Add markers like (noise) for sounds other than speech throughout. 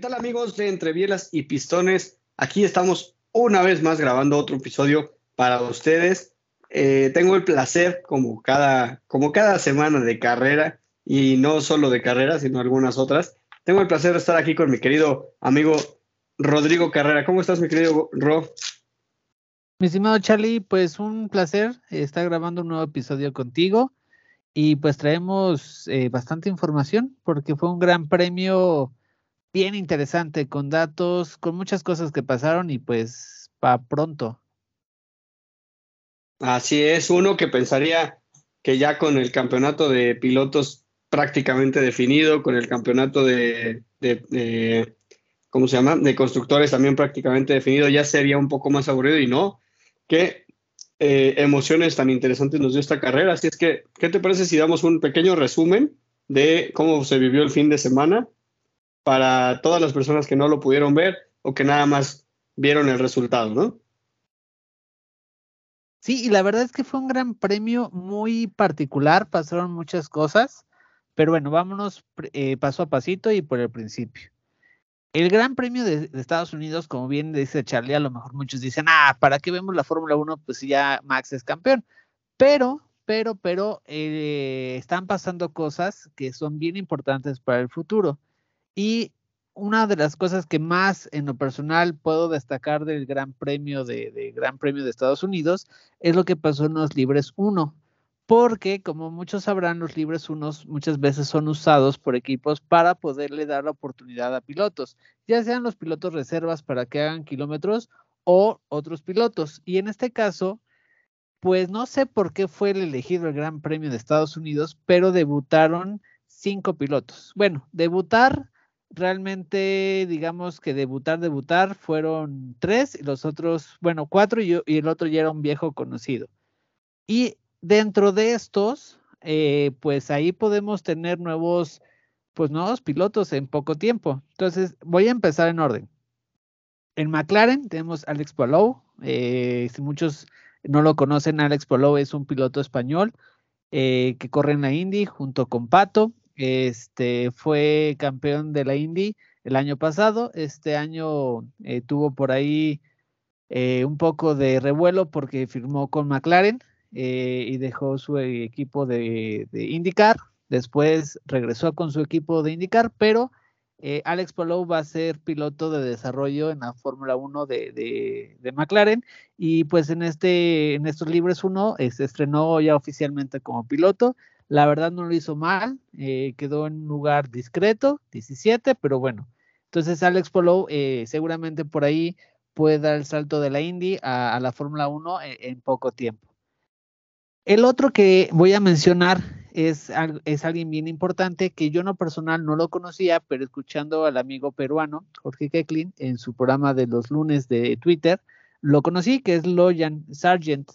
Tal amigos de Entre Bielas y Pistones? Aquí estamos una vez más grabando otro episodio para ustedes. Eh, tengo el placer, como cada, como cada semana de carrera, y no solo de carrera, sino algunas otras, tengo el placer de estar aquí con mi querido amigo Rodrigo Carrera. ¿Cómo estás, mi querido Ro? Mi estimado Charlie, pues un placer estar grabando un nuevo episodio contigo y pues traemos eh, bastante información porque fue un gran premio bien interesante, con datos, con muchas cosas que pasaron y pues para pronto. Así es, uno que pensaría que ya con el campeonato de pilotos prácticamente definido, con el campeonato de, de, ¿cómo se llama? De constructores también prácticamente definido, ya sería un poco más aburrido y no. Qué eh, emociones tan interesantes nos dio esta carrera. Así es que, ¿qué te parece si damos un pequeño resumen de cómo se vivió el fin de semana para todas las personas que no lo pudieron ver o que nada más vieron el resultado, ¿no? Sí, y la verdad es que fue un gran premio muy particular, pasaron muchas cosas, pero bueno, vámonos eh, paso a pasito y por el principio. El Gran Premio de, Estados Unidos, como bien dice Charlie, a lo mejor muchos dicen, ah, ¿para qué vemos la Fórmula 1? Pues ya Max es campeón. Pero, pero, pero, eh, están pasando cosas que son bien importantes para el futuro. Y una de las cosas que más en lo personal puedo destacar del Gran Premio de, Gran Premio de Estados Unidos es lo que pasó en los Libres 1. Porque, como muchos sabrán, los libres 1 muchas veces son usados por equipos para poderle dar la oportunidad a pilotos, ya sean los pilotos reservas para que hagan kilómetros o otros pilotos. Y en este caso, pues no sé por qué fue el elegido el Gran Premio de Estados Unidos, pero debutaron cinco pilotos. Bueno, debutar realmente, digamos que debutar, debutar, fueron tres y los otros, bueno, cuatro y, el otro ya era un viejo conocido. Y dentro de estos, eh, pues ahí podemos tener nuevos, pues nuevos pilotos en poco tiempo. Entonces, voy a empezar en orden. En McLaren tenemos Alex Palou. Eh, si muchos no lo conocen, Alex Palou es un piloto español eh, que corre en la Indy junto con Pato. Este fue campeón de la Indy el año pasado. Este año eh, tuvo por ahí eh, un poco de revuelo porque firmó con McLaren eh, y dejó su equipo de, IndyCar. Después regresó con su equipo de IndyCar, pero Alex Palou va a ser piloto de desarrollo en la Fórmula 1 de, McLaren y pues en este en estos libres 1 se estrenó ya oficialmente como piloto la verdad no lo hizo mal, eh, quedó en un lugar discreto, 17, pero bueno. Entonces Alex Polo eh, seguramente por ahí puede dar el salto de la Indy a, la Fórmula 1 en, poco tiempo. El otro que voy a mencionar es, es alguien bien importante que yo no personal no lo conocía, pero escuchando al amigo peruano Jorge Keklin en su programa de los lunes de Twitter, lo conocí, que es Loyan Sargent.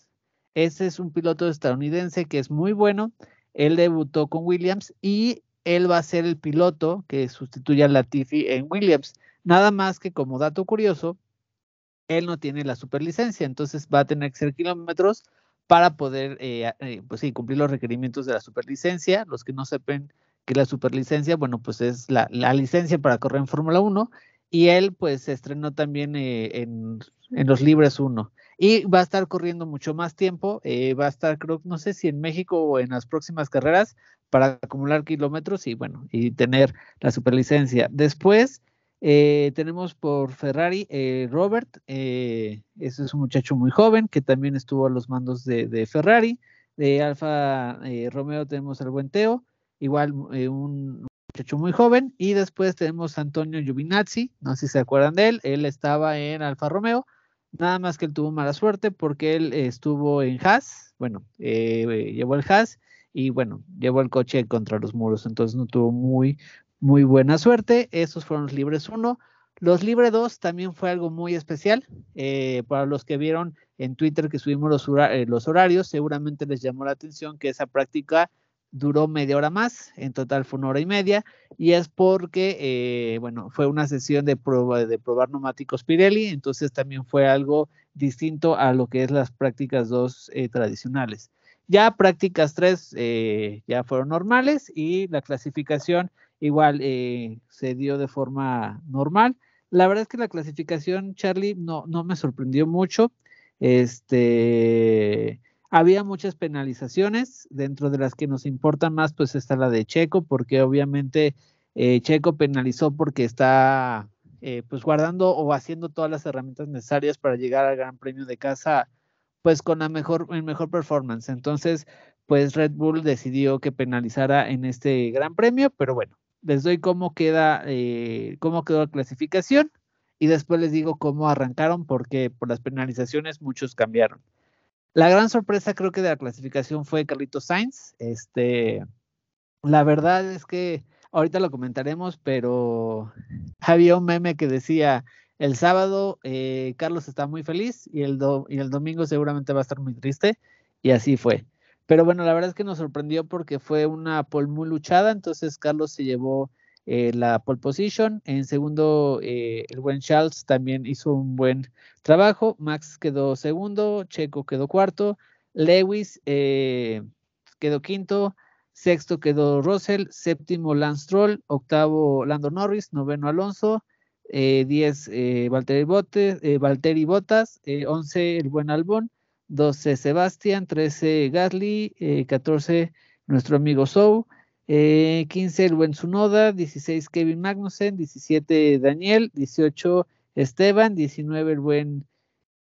Ese es un piloto estadounidense que es muy bueno él debutó con Williams y él va a ser el piloto que sustituye a Latifi en Williams. Nada más que como dato curioso, él no tiene la superlicencia, entonces va a tener que ser kilómetros para poder eh, eh, pues sí, cumplir los requerimientos de la superlicencia. Los que no sepan que la superlicencia, bueno, pues es la, licencia para correr en Fórmula 1 y él pues se estrenó también eh, en, en, los Libres 1 y va a estar corriendo mucho más tiempo, eh, va a estar creo, no sé si en México o en las próximas carreras para acumular kilómetros y bueno, y tener la superlicencia. Después eh, tenemos por Ferrari eh, Robert, ese es un muchacho muy joven que también estuvo a los mandos de, Ferrari. De Alfa Romeo tenemos al buen Teo, igual un muchacho muy joven. Y después tenemos a Antonio Giovinazzi, no sé si se acuerdan de él, él estaba en Alfa Romeo, nada más que él tuvo mala suerte porque él estuvo en Haas, bueno, eh, llevó el Haas y bueno, llevó el coche contra los muros, entonces no tuvo muy, muy buena suerte. Esos fueron los libres 1. Los Libre 2 también fue algo muy especial. Eh, para los que vieron en Twitter que subimos los, eh, los, horarios, seguramente les llamó la atención que esa práctica duró media hora más, en total fue una hora y media, y es porque, eh, bueno, fue una sesión de, prueba, de probar neumáticos Pirelli, entonces también fue algo distinto a lo que es las prácticas 2 tradicionales. Ya prácticas 3 ya fueron normales y la clasificación igual se dio de forma normal. La verdad es que la clasificación, Charlie, no, no me sorprendió mucho. Este, había muchas penalizaciones, dentro de las que nos importa más, pues está la de Checo, porque obviamente eh, Checo penalizó porque está eh, pues guardando o haciendo todas las herramientas necesarias para llegar al Gran Premio de casa, pues con la mejor, el mejor performance. Entonces, pues Red Bull decidió que penalizara en este Gran Premio, pero bueno, les doy cómo queda, eh, cómo quedó la clasificación y después les digo cómo arrancaron porque por las penalizaciones muchos cambiaron. La gran sorpresa creo que de la clasificación fue Carlitos Sainz. Este, la verdad es que ahorita lo comentaremos, pero había un meme que decía el sábado eh, Carlos está muy feliz y el, y el domingo seguramente va a estar muy triste y así fue. Pero bueno, la verdad es que nos sorprendió porque fue una pole muy luchada, entonces Carlos se llevó eh, la pole position. En segundo, eh, el buen Charles también hizo un buen trabajo. Max quedó segundo, Checo quedó cuarto, Lewis eh, quedó quinto, sexto quedó Russell, séptimo Lance Stroll, octavo Lando Norris, noveno Alonso, diez Valtteri, Bottas, once el buen Albón, 12 Sebastián, 13 Gasly, 14 eh, nuestro amigo Sou, 15 eh, el buen Sunoda, 16 Kevin Magnussen, 17 Daniel, 18 Esteban, 19 el buen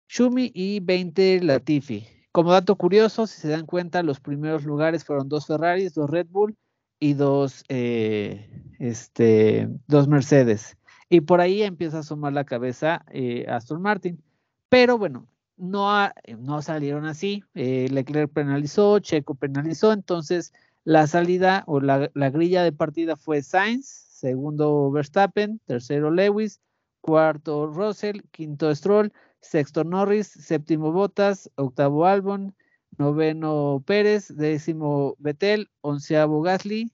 Shumi y 20 Latifi. Como dato curioso, si se dan cuenta, los primeros lugares fueron dos Ferraris, dos Red Bull y dos, eh, este, dos Mercedes. Y por ahí empieza a sumar la cabeza Aston Martin. Pero bueno, no, eh, no salieron así. Eh, Leclerc penalizó, Checo penalizó, entonces la salida o la, grilla de partida fue Sainz, segundo Verstappen, tercero Lewis, cuarto Russell, quinto Stroll, sexto Norris, séptimo Bottas, octavo Albon, noveno Pérez, décimo Vettel, onceavo Gasly,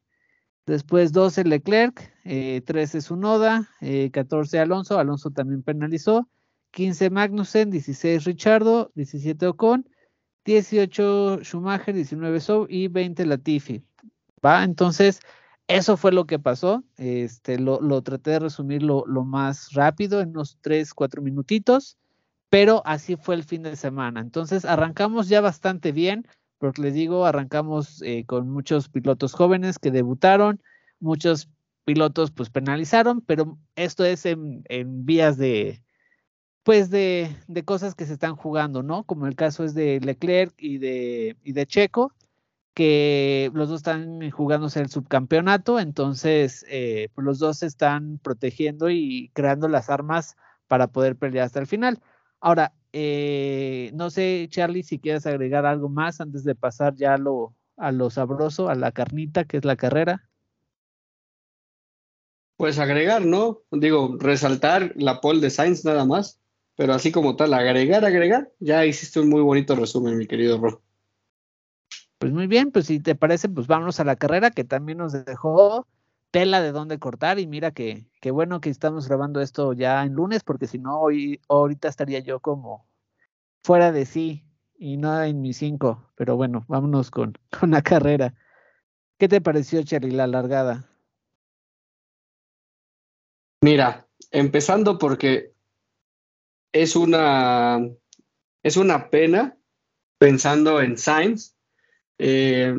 después 12 Leclerc, eh, 13 Sunoda, eh, 14 Alonso, Alonso también penalizó, 15 Magnussen, 16 Richardo, 17 Ocon, 18 Schumacher, 19 Sou y 20 Latifi. ¿Va? Entonces, eso fue lo que pasó. Este, lo, traté de resumir lo, más rápido en unos 3, 4 minutitos, pero así fue el fin de semana. Entonces, arrancamos ya bastante bien, porque les digo, arrancamos eh, con muchos pilotos jóvenes que debutaron, muchos pilotos pues penalizaron, pero esto es en vías de, pues de, de, cosas que se están jugando, ¿no? Como el caso es de Leclerc y de, y de Checo, que los dos están jugándose el subcampeonato, entonces eh, pues los dos se están protegiendo y creando las armas para poder pelear hasta el final. Ahora, eh, no sé, Charlie, si quieres agregar algo más antes de pasar ya a lo, a lo sabroso, a la carnita, que es la carrera. Pues agregar, ¿no? Digo, resaltar la pole de Sainz nada más. Pero así como tal, agregar, agregar, ya hiciste un muy bonito resumen, mi querido Ro. Pues muy bien, pues si te parece, pues vámonos a la carrera que también nos dejó tela de dónde cortar y mira que, bueno que estamos grabando esto ya en lunes porque si no, hoy, ahorita estaría yo como fuera de sí y no en mis cinco, pero bueno, vámonos con, (laughs) con la carrera. ¿Qué te pareció, Charlie, la largada? Mira, empezando porque es una, es una pena pensando en Sainz. Eh,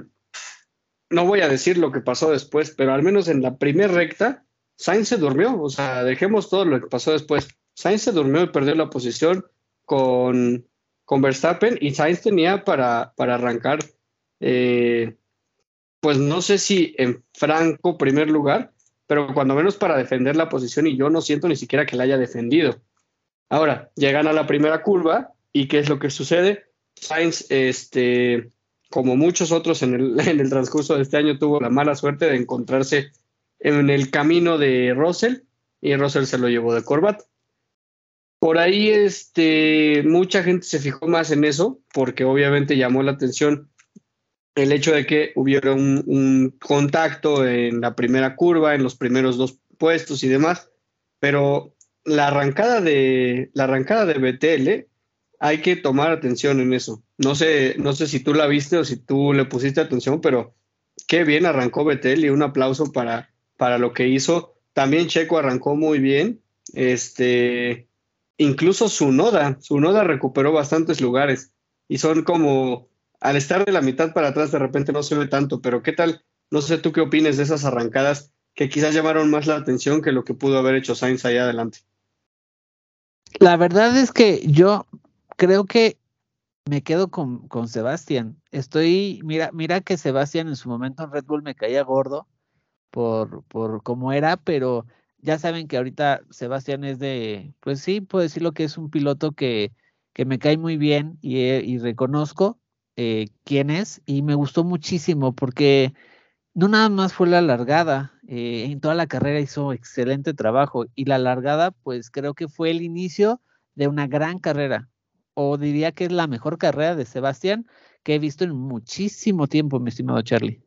no voy a decir lo que pasó después, pero al menos en la primera recta, Sainz se durmió. O sea, dejemos todo lo que pasó después. Sainz se durmió y perdió la posición con, con Verstappen y Sainz tenía para, para arrancar, eh, pues no sé si en franco primer lugar, pero cuando menos para defender la posición y yo no siento ni siquiera que la haya defendido. Ahora, llegan a la primera curva y ¿qué es lo que sucede? Sainz, este, como muchos otros (laughs) en el, transcurso de este año, tuvo la mala suerte de encontrarse en el camino de Russell y Russell se lo llevó de corbata. Por ahí, este, mucha gente se fijó más en eso, porque obviamente llamó la atención el hecho de que hubiera un, contacto en la primera curva, en los primeros dos puestos y demás, pero la arrancada de la arrancada de BTL hay que tomar atención en eso. No sé, no sé si tú la viste o si tú le pusiste atención, pero qué bien arrancó BTL y un aplauso para, para lo que hizo. También Checo arrancó muy bien. Este, incluso su noda, su noda recuperó bastantes lugares y son como al estar de la mitad para atrás de repente no se ve tanto, pero ¿qué tal? No sé tú qué opines de esas arrancadas que quizás llamaron más la atención que lo que pudo haber hecho Sainz allá adelante. La verdad es que yo creo que me quedo con, con Sebastián. Estoy, mira, mira que Sebastián en su momento en Red Bull me caía gordo por, por cómo era, pero ya saben que ahorita Sebastián es de, pues sí, puedo decirlo que es un piloto que, que me cae muy bien y, y reconozco, eh, quién es y me gustó muchísimo porque no nada más fue la largada, eh, en toda la carrera hizo excelente trabajo y la largada pues creo que fue el inicio de una gran carrera o diría que es la mejor carrera de Sebastián que he visto en muchísimo tiempo, mi estimado Charlie.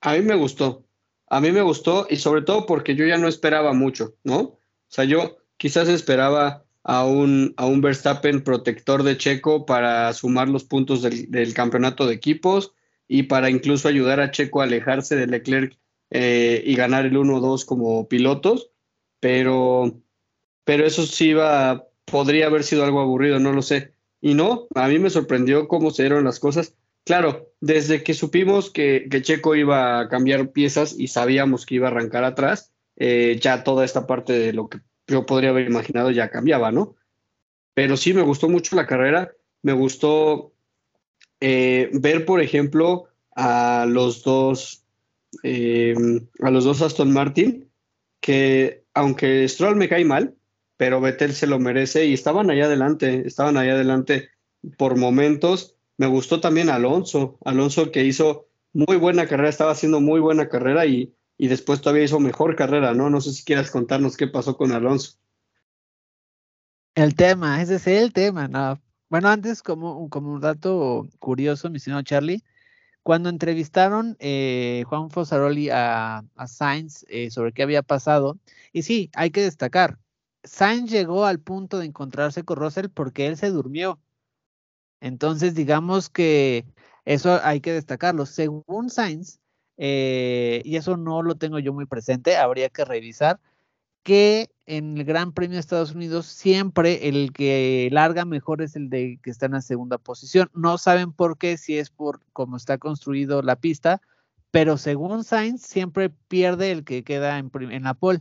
A mí me gustó, a mí me gustó y sobre todo porque yo ya no esperaba mucho, ¿no? O sea, yo quizás esperaba a un, a un Verstappen protector de Checo para sumar los puntos del, campeonato de equipos y para incluso ayudar a Checo a alejarse de Leclerc eh, y ganar el 1-2 como pilotos, pero, pero eso sí va, podría haber sido algo aburrido, no lo sé. Y no, a mí me sorprendió cómo se dieron las cosas. Claro, desde que supimos que, que Checo iba a cambiar piezas y sabíamos que iba a arrancar atrás, eh, ya toda esta parte de lo que yo podría haber imaginado ya cambiaba, ¿no? Pero sí, me gustó mucho la carrera, me gustó eh, ver, por ejemplo, a los dos, eh, a los dos Aston Martin, que aunque Stroll me cae mal, pero Vettel se lo merece y estaban allá adelante, estaban allá adelante por momentos. Me gustó también Alonso, Alonso que hizo muy buena carrera, estaba haciendo muy buena carrera y y después todavía hizo mejor carrera, ¿no? No sé si quieras contarnos qué pasó con Alonso. El tema, ese es el tema, ¿no? Bueno, antes, como, como un dato curioso, mi señor Charlie, cuando entrevistaron eh, Juan Fosaroli a, a Sainz eh, sobre qué había pasado, y sí, hay que destacar, Sainz llegó al punto de encontrarse con Russell porque él se durmió. Entonces, digamos que eso hay que destacarlo. Según Sainz, eh, y eso no lo tengo yo muy presente, habría que revisar que en el Gran Premio de Estados Unidos siempre el que larga mejor es el de que está en la segunda posición. No saben por qué, si es por cómo está construido la pista, pero según Sainz siempre pierde el que queda en, la pole.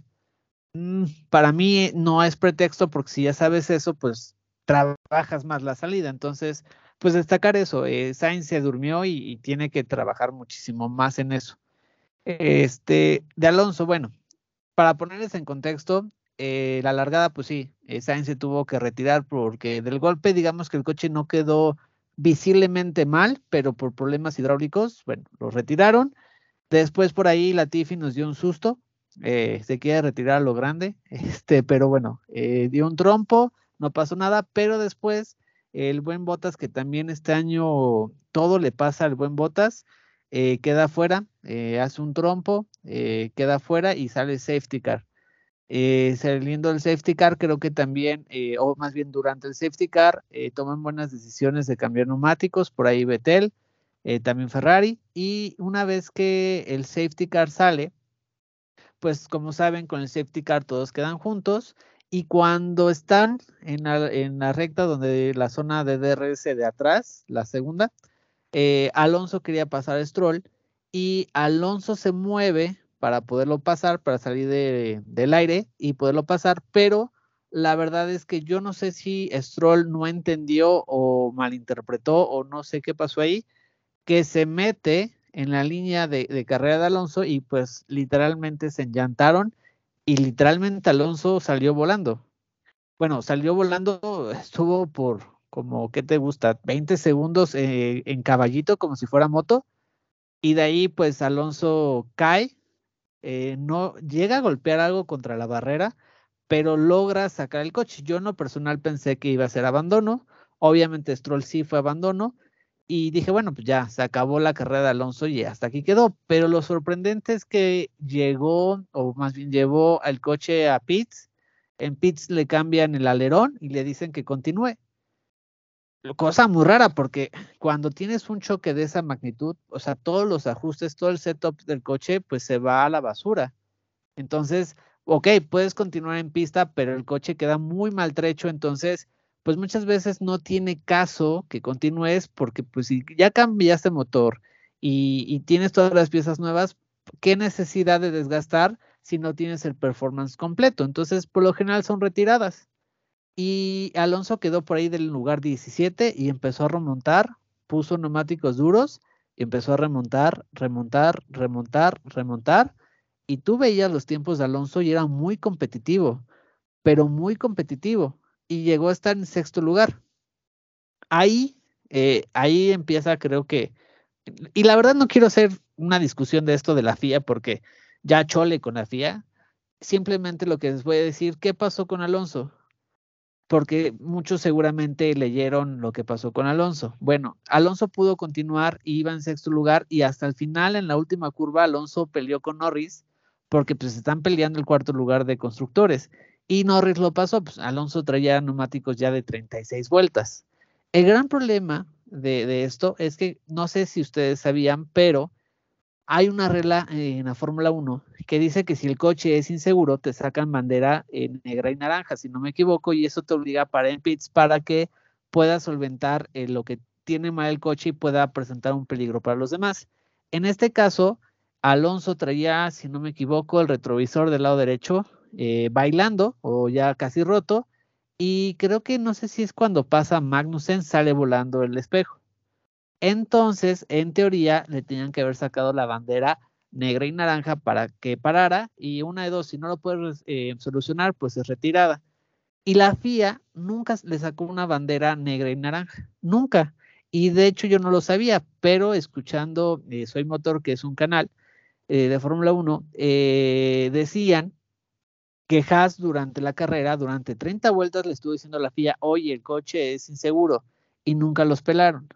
Mm, para mí no es pretexto porque si ya sabes eso, pues trabajas más la salida. Entonces, pues destacar eso, eh, Sainz se durmió y, tiene que trabajar muchísimo más en eso. Este, de Alonso, bueno, para ponerles en contexto, eh, la largada, pues sí, eh, Sainz se tuvo que retirar porque del golpe, digamos que el coche no quedó visiblemente mal, pero por problemas hidráulicos, bueno, lo retiraron. Después por ahí la Tiffy nos dio un susto, eh, se quiere retirar a lo grande, (laughs) este, pero bueno, dio un trompo, no pasó nada, pero después el buen Botas, que también este año todo le pasa al buen Botas, queda fuera, hace un trompo, queda fuera y sale safety car. Saliendo el safety car, creo que también, o más bien durante el safety car, toman buenas decisiones de cambiar neumáticos, por ahí Betel, también Ferrari, y una vez que el safety car sale, pues como saben, con el safety car todos quedan juntos y cuando están en la, recta donde la zona de DRS de atrás, la segunda, eh, Alonso quería pasar a Stroll y Alonso se mueve para poderlo pasar, para salir del aire y poderlo pasar, pero la verdad es que yo no sé si Stroll no entendió o malinterpretó o no sé qué pasó ahí, que se mete en la línea de, carrera de Alonso y pues literalmente se enllantaron y literalmente Alonso salió volando. Bueno, salió volando, estuvo por como, ¿qué te gusta? 20 segundos eh, en caballito como si fuera moto y de ahí pues Alonso cae, eh, no llega a golpear algo contra la barrera, pero logra sacar el coche. Yo no personal pensé que iba a ser abandono, obviamente Stroll sí fue abandono y dije, bueno, pues ya se acabó la carrera de Alonso y hasta aquí quedó, pero lo sorprendente es que llegó, o más bien llevó al coche a Pitts, en Pitts le cambian el alerón y le dicen que continúe cosa muy rara porque cuando tienes un choque de esa magnitud, o sea, todos los ajustes, todo el setup del coche, pues se va a la basura. Entonces, ok, puedes continuar en pista, pero el coche queda muy maltrecho, entonces, pues muchas veces no tiene caso que continúes porque pues si ya cambiaste motor y, y tienes todas las piezas nuevas, ¿qué necesidad de desgastar si no tienes el performance completo? Entonces, por lo general son retiradas. Y Alonso quedó por ahí del lugar 17 y empezó a remontar, puso neumáticos duros y empezó a remontar, remontar, remontar, remontar. Y tú veías los tiempos de Alonso y era muy competitivo, pero muy competitivo. Y llegó a estar en sexto lugar. Ahí, eh, ahí empieza, creo que. Y la verdad no quiero hacer una discusión de esto de la FIA porque ya chole con la FIA. Simplemente lo que les voy a decir, ¿qué pasó con Alonso? Porque muchos seguramente leyeron lo que pasó con Alonso. Bueno, Alonso pudo continuar, iba en sexto lugar y hasta el final, en la última curva, Alonso peleó con Norris porque pues están peleando el cuarto lugar de constructores. Y Norris lo pasó, pues Alonso traía neumáticos ya de 36 vueltas. El gran problema de esto es que no sé si ustedes sabían, pero hay una regla en la Fórmula 1 que dice que si el coche es inseguro, te sacan bandera en negra y naranja, si no me equivoco, y eso te obliga a parar en pits para que puedas solventar eh, lo que tiene mal el coche y pueda presentar un peligro para los demás. En este caso, Alonso traía, si no me equivoco, el retrovisor del lado derecho eh, bailando o ya casi roto, y creo que no sé si es cuando pasa Magnussen, sale volando el espejo. Entonces, en teoría, le tenían que haber sacado la bandera negra y naranja para que parara y una de dos, si no lo puedes eh, solucionar, pues es retirada. Y la FIA nunca le sacó una bandera negra y naranja, nunca. Y de hecho yo no lo sabía, pero escuchando eh, Soy Motor, que es un canal eh, de Fórmula 1, decían que Haas durante la carrera, durante 30 vueltas, le estuvo diciendo a la FIA, oye, el coche es inseguro, y nunca los pelaron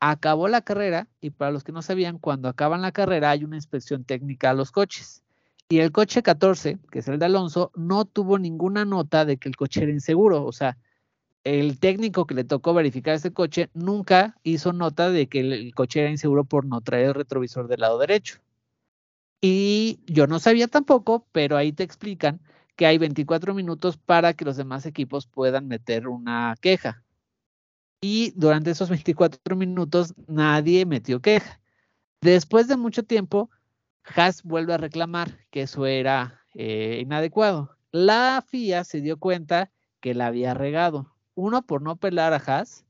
acabó la carrera y para los que no sabían, cuando acaban la carrera hay una inspección técnica a los coches. Y el coche 14, que es el de Alonso, no tuvo ninguna nota de que el coche era inseguro. O sea, el técnico que le tocó verificar ese coche nunca hizo nota de que el, coche era inseguro por no traer el retrovisor del lado derecho. Y yo no sabía tampoco, pero ahí te explican que hay 24 minutos para que los demás equipos puedan meter una queja y durante esos 24 minutos nadie metió queja. Después de mucho tiempo, Haas vuelve a reclamar que eso era eh, inadecuado. La FIA se dio cuenta que la había regado. Uno, por no pelar a Haas.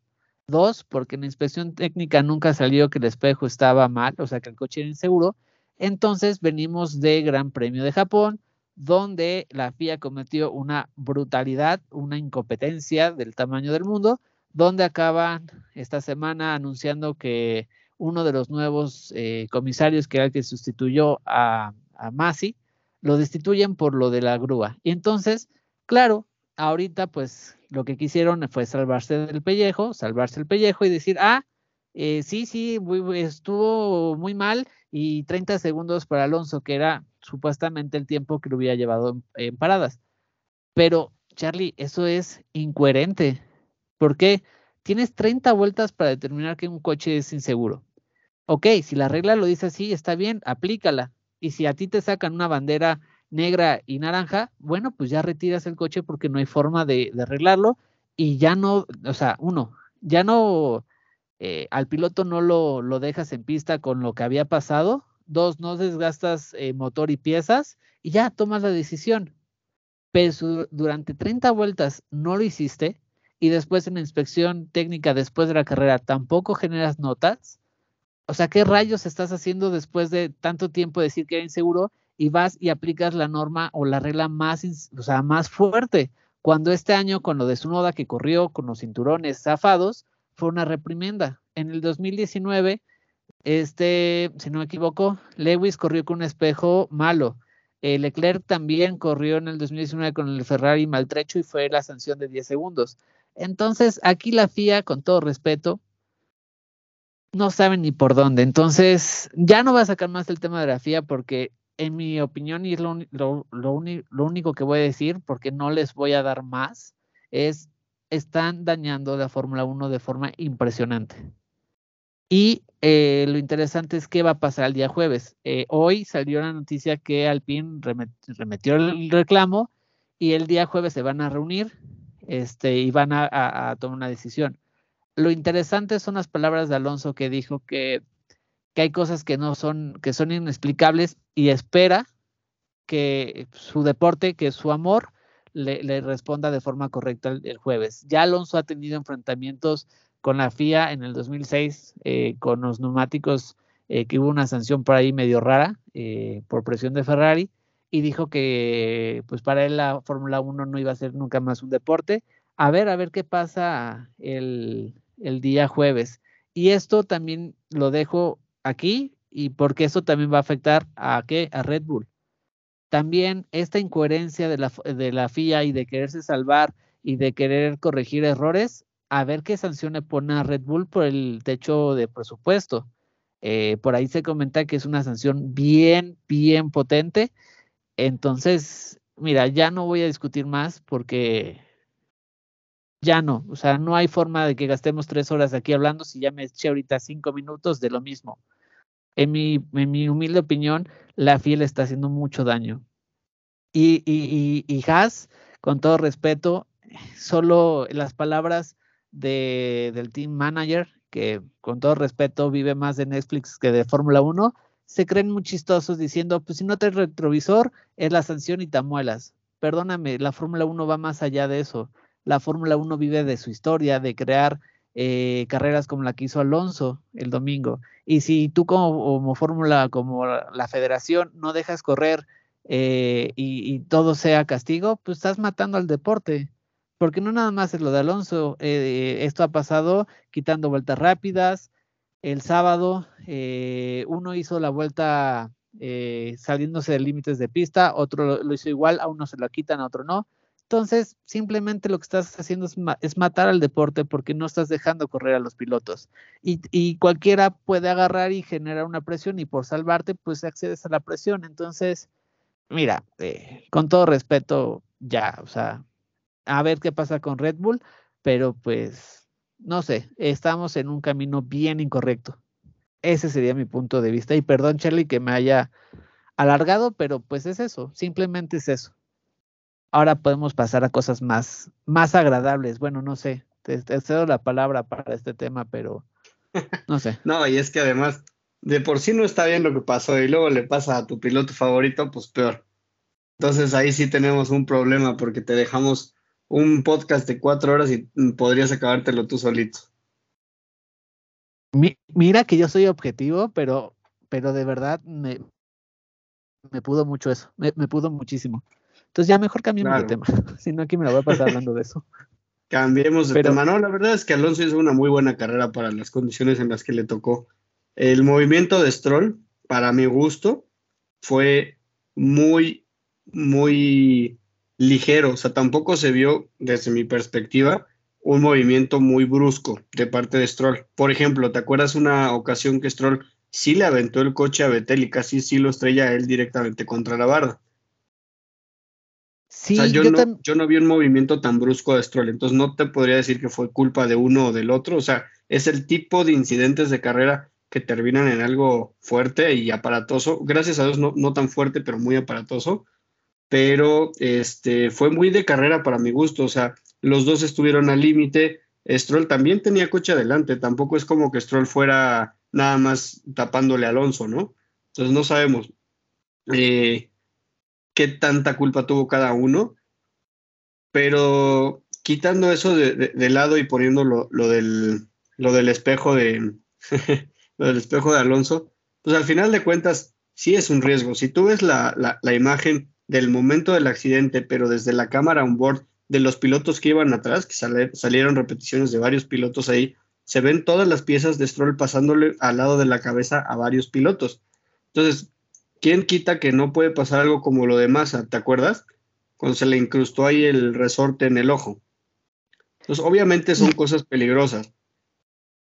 Dos, porque en la inspección técnica nunca salió que el espejo estaba mal, o sea que el coche era inseguro. Entonces venimos de Gran Premio de Japón, donde la FIA cometió una brutalidad, una incompetencia del tamaño del mundo, donde acaban esta semana anunciando que uno de los nuevos eh, comisarios, que era el que sustituyó a, Masi, lo destituyen por lo de la grúa. Y entonces, claro, ahorita pues lo que quisieron fue salvarse del pellejo, salvarse el pellejo y decir, ah, eh, sí, sí, estuvo muy mal y 30 segundos para Alonso, que era supuestamente el tiempo que lo hubiera llevado en paradas. Pero, Charlie, eso es incoherente. ¿Por qué? Tienes 30 vueltas para determinar que un coche es inseguro. Ok, si la regla lo dice así, está bien, aplícala. Y si a ti te sacan una bandera negra y naranja, bueno, pues ya retiras el coche porque no hay forma de, arreglarlo y ya no, o sea, uno, ya no, eh, al piloto no lo, lo, dejas en pista con lo que había pasado. Dos, no desgastas eh, motor y piezas y ya tomas la decisión. Pero durante 30 vueltas no lo hiciste, y después en la inspección técnica después de la carrera tampoco generas notas, O sea, ¿qué rayos estás haciendo después de tanto tiempo decir que era inseguro y vas y aplicas la norma o la regla más, o sea, más fuerte? Cuando este año, con lo de su noda que corrió con los cinturones zafados, fue una reprimenda. En el 2019, este, si no me equivoco, Lewis corrió con un espejo malo. Eh, Leclerc también corrió en el 2019 con el Ferrari maltrecho y fue la sanción de 10 segundos. Entonces, aquí la FIA, con todo respeto, no sabe ni por dónde. Entonces, ya no va a sacar más el tema de la FIA porque, en mi opinión, y es lo, lo único que voy a decir, porque no les voy a dar más, es están dañando la Fórmula 1 de forma impresionante. Y eh, lo interesante es qué va a pasar el día jueves. Eh, hoy salió la noticia que Alpine remetió el reclamo y el día jueves se van a reunir este, y van a, tomar una decisión. Lo interesante son las palabras de Alonso que dijo que, hay cosas que no son, que son inexplicables y espera que su deporte, que su amor, le, responda de forma correcta el, jueves. Ya Alonso ha tenido enfrentamientos con la FIA en el 2006 eh, con los neumáticos eh, que hubo una sanción por ahí medio rara eh, por presión de Ferrari y dijo que pues para él la Fórmula 1 no iba a ser nunca más un deporte. A ver, a ver qué pasa el, el día jueves. Y esto también lo dejo aquí y porque eso también va a afectar a qué? A Red Bull también esta incoherencia de la, de la FIA y de quererse salvar y de querer corregir errores, a ver qué sanción le pone a Red Bull por el techo de presupuesto. Eh, por ahí se comenta que es una sanción bien, bien potente. Entonces, mira, ya no voy a discutir más porque ya no, o sea, no hay forma de que gastemos tres horas aquí hablando si ya me eché ahorita cinco minutos de lo mismo en mi, en mi humilde opinión, la FIA está haciendo mucho daño. Y, y, y, Haas, con todo respeto, solo las palabras de, del team manager, que con todo respeto vive más de Netflix que de Fórmula 1, se creen muy chistosos diciendo, pues si no te retrovisor, es la sanción y te amuelas. Perdóname, la Fórmula 1 va más allá de eso. La Fórmula 1 vive de su historia, de crear eh, carreras como la que hizo Alonso el domingo. Y si tú como, fórmula, como la, federación, no dejas correr eh, y, todo sea castigo, pues estás matando al deporte. Porque no nada más es lo de Alonso, eh, esto ha pasado quitando vueltas rápidas. El sábado uno hizo la vuelta saliéndose de límites de pista, otro lo hizo igual, a uno se lo quitan, a otro no. Entonces, simplemente lo que estás haciendo es, matar al deporte porque no estás dejando correr a los pilotos. Y, cualquiera puede agarrar y generar una presión y por salvarte, pues accedes a la presión. Entonces, mira, eh, con todo respeto, ya, o sea, a ver qué pasa con Red Bull, pero pues, no sé, estamos en un camino bien incorrecto. Ese sería mi punto de vista. Y perdón, Charlie, que me haya alargado, pero pues es eso, simplemente es eso ahora podemos pasar a cosas más, más agradables. Bueno, no sé, te, cedo la palabra para este tema, pero (laughs) no sé. no, y es que además, de por sí no está bien lo que pasó y luego le pasa a tu piloto favorito, pues peor. Entonces ahí sí tenemos un problema porque te dejamos un podcast de cuatro horas y podrías acabártelo tú solito. mira que yo soy objetivo, pero, pero de verdad me, me pudo mucho eso, me, me pudo muchísimo. Entonces ya mejor cambiemos de tema, (laughs) si no aquí me la voy a pasar hablando de eso. (laughs) Cambiemos de tema. No, la verdad es que Alonso hizo una muy buena carrera para las condiciones en las que le tocó. El movimiento de Stroll, para mi gusto, fue muy, muy ligero. O sea, tampoco se vio, desde mi perspectiva, un movimiento muy brusco de parte de Stroll. Por ejemplo, ¿te acuerdas una ocasión que Stroll sí le aventó el coche a Betel y casi sí lo estrella a él directamente contra la barda? Sí, yo, no, vi un movimiento tan brusco de Stroll, entonces no te podría decir que fue culpa de uno o del otro, o sea, es el tipo de incidentes de carrera que terminan en algo fuerte y aparatoso, gracias a Dios no, no tan fuerte, pero muy aparatoso, pero este, fue muy de carrera para mi gusto, o sea, los dos estuvieron al límite, Stroll también tenía coche adelante, tampoco es como que Stroll fuera nada más tapándole a Alonso, ¿no? Entonces no sabemos. Eh, qué tanta culpa tuvo cada uno, pero quitando eso de, lado y poniendo lo, del, lo del espejo de, (laughs) del espejo de Alonso, pues al final de cuentas sí es un riesgo. Si tú ves la, la, imagen del momento del accidente, pero desde la cámara on board de los pilotos que iban atrás, que salieron repeticiones de varios pilotos ahí, se ven todas las piezas de Stroll pasándole al lado de la cabeza a varios pilotos. Entonces, ¿quién quita que no puede pasar algo como lo de Massa? ¿Te acuerdas? Cuando se le incrustó ahí el resorte en el ojo. Entonces, obviamente son cosas peligrosas.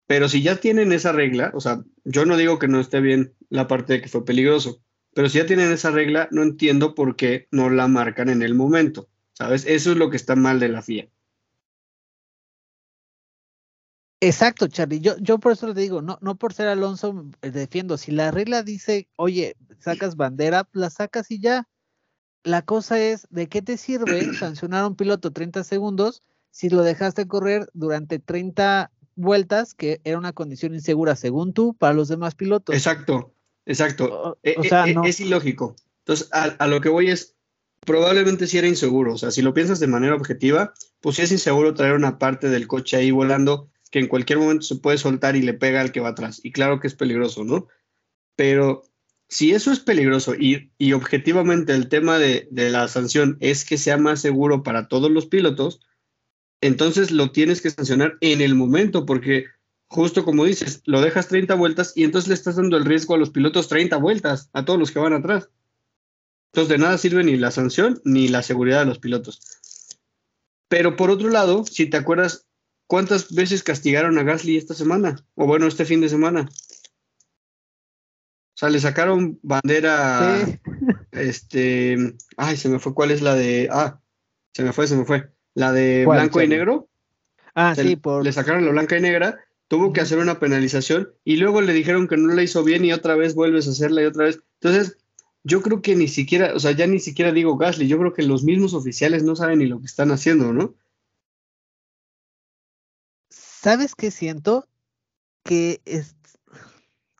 Pero si ya tienen esa regla, o sea, yo no digo que no esté bien la parte de que fue peligroso, pero si ya tienen esa regla, no entiendo por qué no la marcan en el momento. ¿Sabes? Eso es lo que está mal de la FIA. Exacto, Charlie. Yo, yo por eso le digo, no, no por ser Alonso eh, defiendo. Si la regla dice, oye, sacas bandera, la sacas y ya. La cosa es, ¿de qué te sirve (clears throat) sancionar a un piloto 30 segundos si lo dejaste correr durante 30 vueltas, que era una condición insegura, según tú, para los demás pilotos? Exacto, exacto. O, eh, sea, eh, Es ilógico. Entonces, a, a, lo que voy es, probablemente sí era inseguro. O sea, si lo piensas de manera objetiva, pues sí es inseguro traer una parte del coche ahí volando que en cualquier momento se puede soltar y le pega al que va atrás. Y claro que es peligroso, ¿no? Pero si eso es peligroso y, y objetivamente el tema de, de, la sanción es que sea más seguro para todos los pilotos, entonces lo tienes que sancionar en el momento, porque justo como dices, lo dejas 30 vueltas y entonces le estás dando el riesgo a los pilotos 30 vueltas, a todos los que van atrás. Entonces de nada sirve ni la sanción ni la seguridad de los pilotos. Pero por otro lado, si te acuerdas, ¿Cuántas veces castigaron a Gasly esta semana? O bueno, este fin de semana. O sea, le sacaron bandera. (laughs) Este. Ay, se me fue. ¿Cuál es la de.? Ah, se me fue, se me fue. La de blanco y negro. Ah, sí, por. Le sacaron la blanca y negra. Tuvo que hacer una penalización y luego le dijeron que no la hizo bien y otra vez vuelves a hacerla y otra vez. Entonces, yo creo que ni siquiera, o sea, ya ni siquiera digo Gasly, yo creo que los mismos oficiales no saben ni lo que están haciendo, ¿no? ¿Sabes qué siento? Que, es,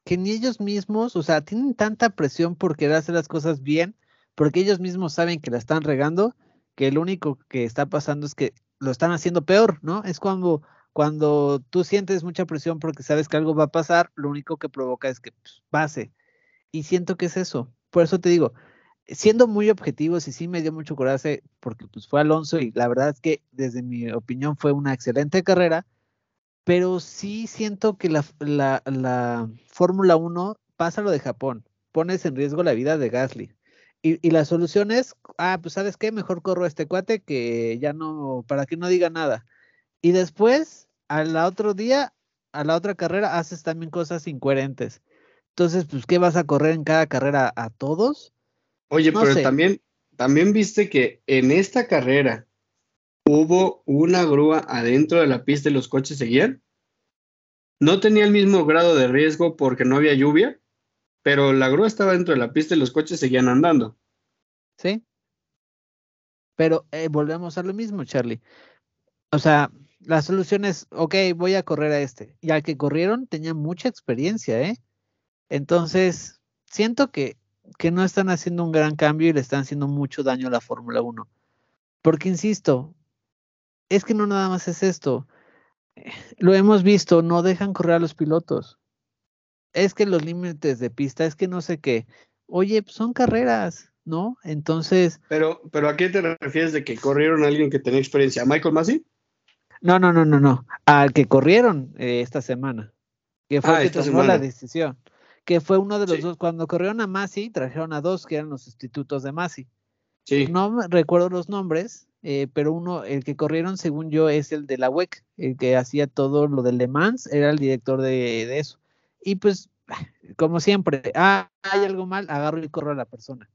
que ni ellos mismos, o sea, tienen tanta presión por querer hacer las cosas bien, porque ellos mismos saben que la están regando, que lo único que está pasando es que lo están haciendo peor, ¿no? Es cuando, cuando tú sientes mucha presión porque sabes que algo va a pasar, lo único que provoca es que pues, pase. Y siento que es eso. Por eso te digo, siendo muy objetivos y sí me dio mucho coraje porque pues fue Alonso y la verdad es que desde mi opinión fue una excelente carrera, pero sí siento que la, la, la Fórmula 1 pasa lo de Japón, pones en riesgo la vida de Gasly. Y, y, la solución es, ah, pues sabes qué, mejor corro a este cuate que ya no, para que no diga nada. Y después, al otro día, a la otra carrera, haces también cosas incoherentes. Entonces, pues, ¿qué vas a correr en cada carrera a todos? Oye, pero también, también viste que en esta carrera hubo una grúa adentro de la pista y los coches seguían. No tenía el mismo grado de riesgo porque no había lluvia, pero la grúa estaba dentro de la pista y los coches seguían andando. Sí. Pero eh, volvemos a lo mismo, Charlie. O sea, la solución es, ok, voy a correr a este. Y al que corrieron tenía mucha experiencia, ¿eh? Entonces, siento que, que no están haciendo un gran cambio y le están haciendo mucho daño a la Fórmula 1. Porque, insisto, es que no nada más es esto. (sighs) Lo hemos visto, no dejan correr a los pilotos. Es que los límites de pista, es que no sé qué. Oye, pues, son carreras, ¿no? Entonces. Pero, pero ¿a qué te refieres de que corrieron a alguien que tenía experiencia? ¿A Michael Massey? No, no, no, no, no. Al que corrieron eh, esta semana. Que fue ah, el que tomó la decisión. Que fue uno de los dos. Cuando corrieron a Massey, trajeron a dos que eran los sustitutos de Massey. Sí. No recuerdo los nombres, eh, pero uno, el que corrieron, según yo, es el de la WEC, el que hacía todo lo de Le Mans, era el director de, eso. Y pues, como siempre, ah, hay algo mal, agarro y corro a la persona.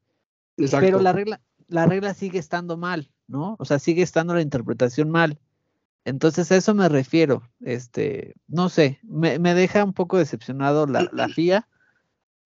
Pero la regla, la regla sigue estando mal, ¿no? O sea, sigue estando la interpretación mal. Entonces a eso me refiero. Este, no sé, me, deja un poco decepcionado la, (clears throat) la FIA.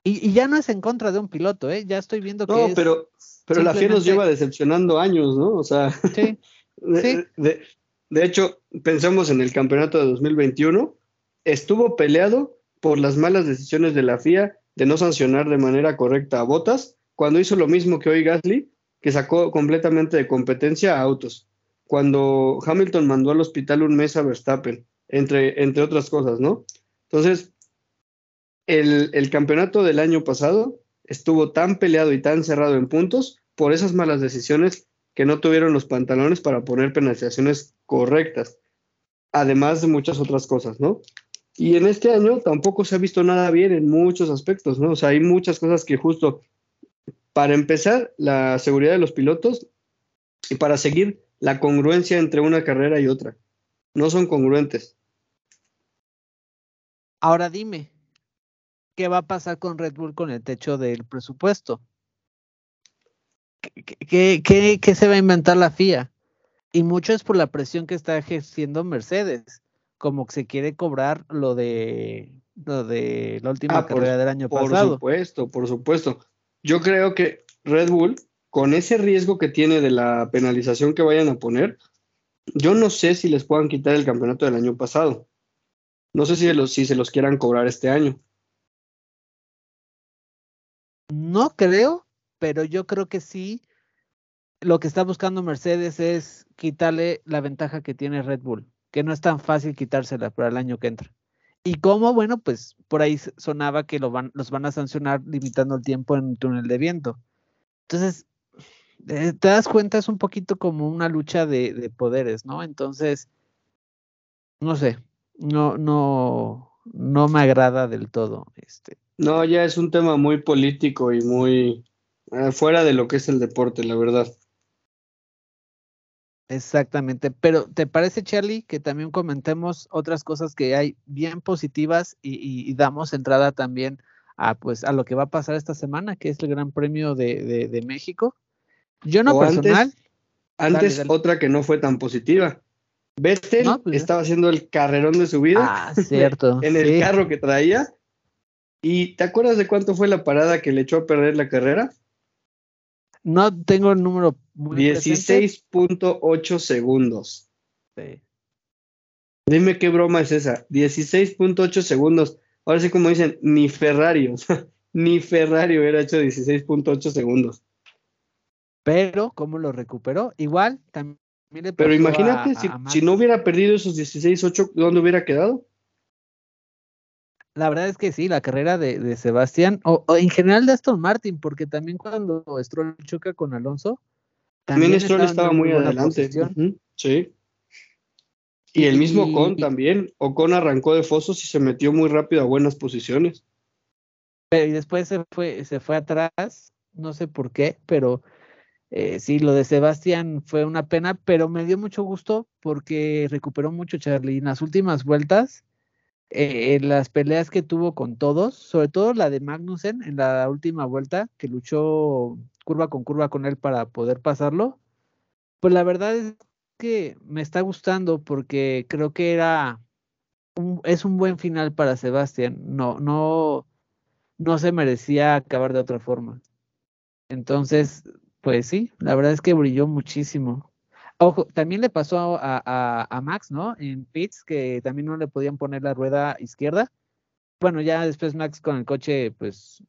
Y, ya no es en contra de un piloto, ¿eh? Ya estoy viendo que. No, pero, pero la FIA nos lleva decepcionando años, ¿no? O sea. (laughs) Sí. De, de, hecho, pensemos en el campeonato de 2021. Estuvo peleado por las malas decisiones de la FIA de no sancionar de manera correcta a Botas, cuando hizo lo mismo que hoy Gasly, que sacó completamente de competencia a autos. Cuando Hamilton mandó al hospital un mes a Verstappen, entre, entre otras cosas, ¿no? Entonces, el, el campeonato del año pasado estuvo tan peleado y tan cerrado en puntos por esas malas decisiones que no tuvieron los pantalones para poner penalizaciones correctas, además de muchas otras cosas, ¿no? Y en este año tampoco se ha visto nada bien en muchos aspectos, ¿no? O sea, hay muchas cosas que justo, para empezar, la seguridad de los pilotos y para seguir la congruencia entre una carrera y otra. No son congruentes. Ahora dime, ¿qué va a pasar con Red Bull con el techo del presupuesto? ¿Qué, qué, se va a inventar la FIA? Y mucho es por la presión que está ejerciendo Mercedes, como que se quiere cobrar lo de lo de la última ah, carrera del año pasado. Por supuesto, por supuesto. Yo creo que Red Bull, con ese riesgo que tiene de la penalización que vayan a poner, yo no sé si les puedan quitar el campeonato del año pasado. No sé si, se los quieran cobrar este año. No creo, pero yo creo que sí. Lo que está buscando Mercedes es quitarle la ventaja que tiene Red Bull, que no es tan fácil quitársela para el año que entra. ¿Y cómo? Bueno, pues por ahí sonaba que los van a sancionar limitando el tiempo en un túnel de viento. Entonces, eh, te das cuenta, es un poquito como una lucha de, de, poderes, ¿no? Entonces, no sé, no, no, no me agrada del todo. Este. No, ya es un tema muy político y muy eh, fuera de lo que es el deporte, la verdad. Exactamente, pero ¿te parece, Charlie, que también comentemos otras cosas que hay bien positivas y, damos entrada también a, pues, a lo que va a pasar esta semana, que es el Gran Premio de, de, México? Yo no personal. Antes, otra que no fue tan positiva. Vettel pues estaba haciendo el carrerón de su vida. Ah, cierto. (laughs) en el carro que traía ¿Y te acuerdas de cuánto fue la parada que le echó a perder la carrera? No tengo el número. 16.8 segundos. Sí. Dime qué broma es esa. 16.8 segundos. Ahora sí, como dicen, ni Ferrari. (laughs) ni Ferrari hubiera hecho 16.8 segundos. Pero, ¿cómo lo recuperó? Igual, también le Pero imagínate, si, si, no hubiera perdido esos 16.8, ¿dónde hubiera quedado? La verdad es que sí, la carrera de, Sebastián, o, en general de Aston Martin, porque también cuando Stroll choca con Alonso. También, Stroll estaba muy adelante. Sí. Y el mismo Ocon también. Ocon arrancó de fosos y se metió muy rápido a buenas posiciones. Pero y después se fue, se fue atrás, no sé por qué, pero eh, sí, lo de Sebastián fue una pena, pero me dio mucho gusto porque recuperó mucho Charlie. En las últimas vueltas eh, en las peleas que tuvo con todos, sobre todo la de Magnussen en la última vuelta, que luchó curva con curva con él para poder pasarlo, pues la verdad es que me está gustando porque creo que era es un buen final para Sebastián. No, no, no se merecía acabar de otra forma. Entonces, pues sí, la verdad es que brilló muchísimo. Ojo, también le pasó a, Max, ¿no? En pits, que también no le podían poner la rueda izquierda. Bueno, ya después Max con el coche, pues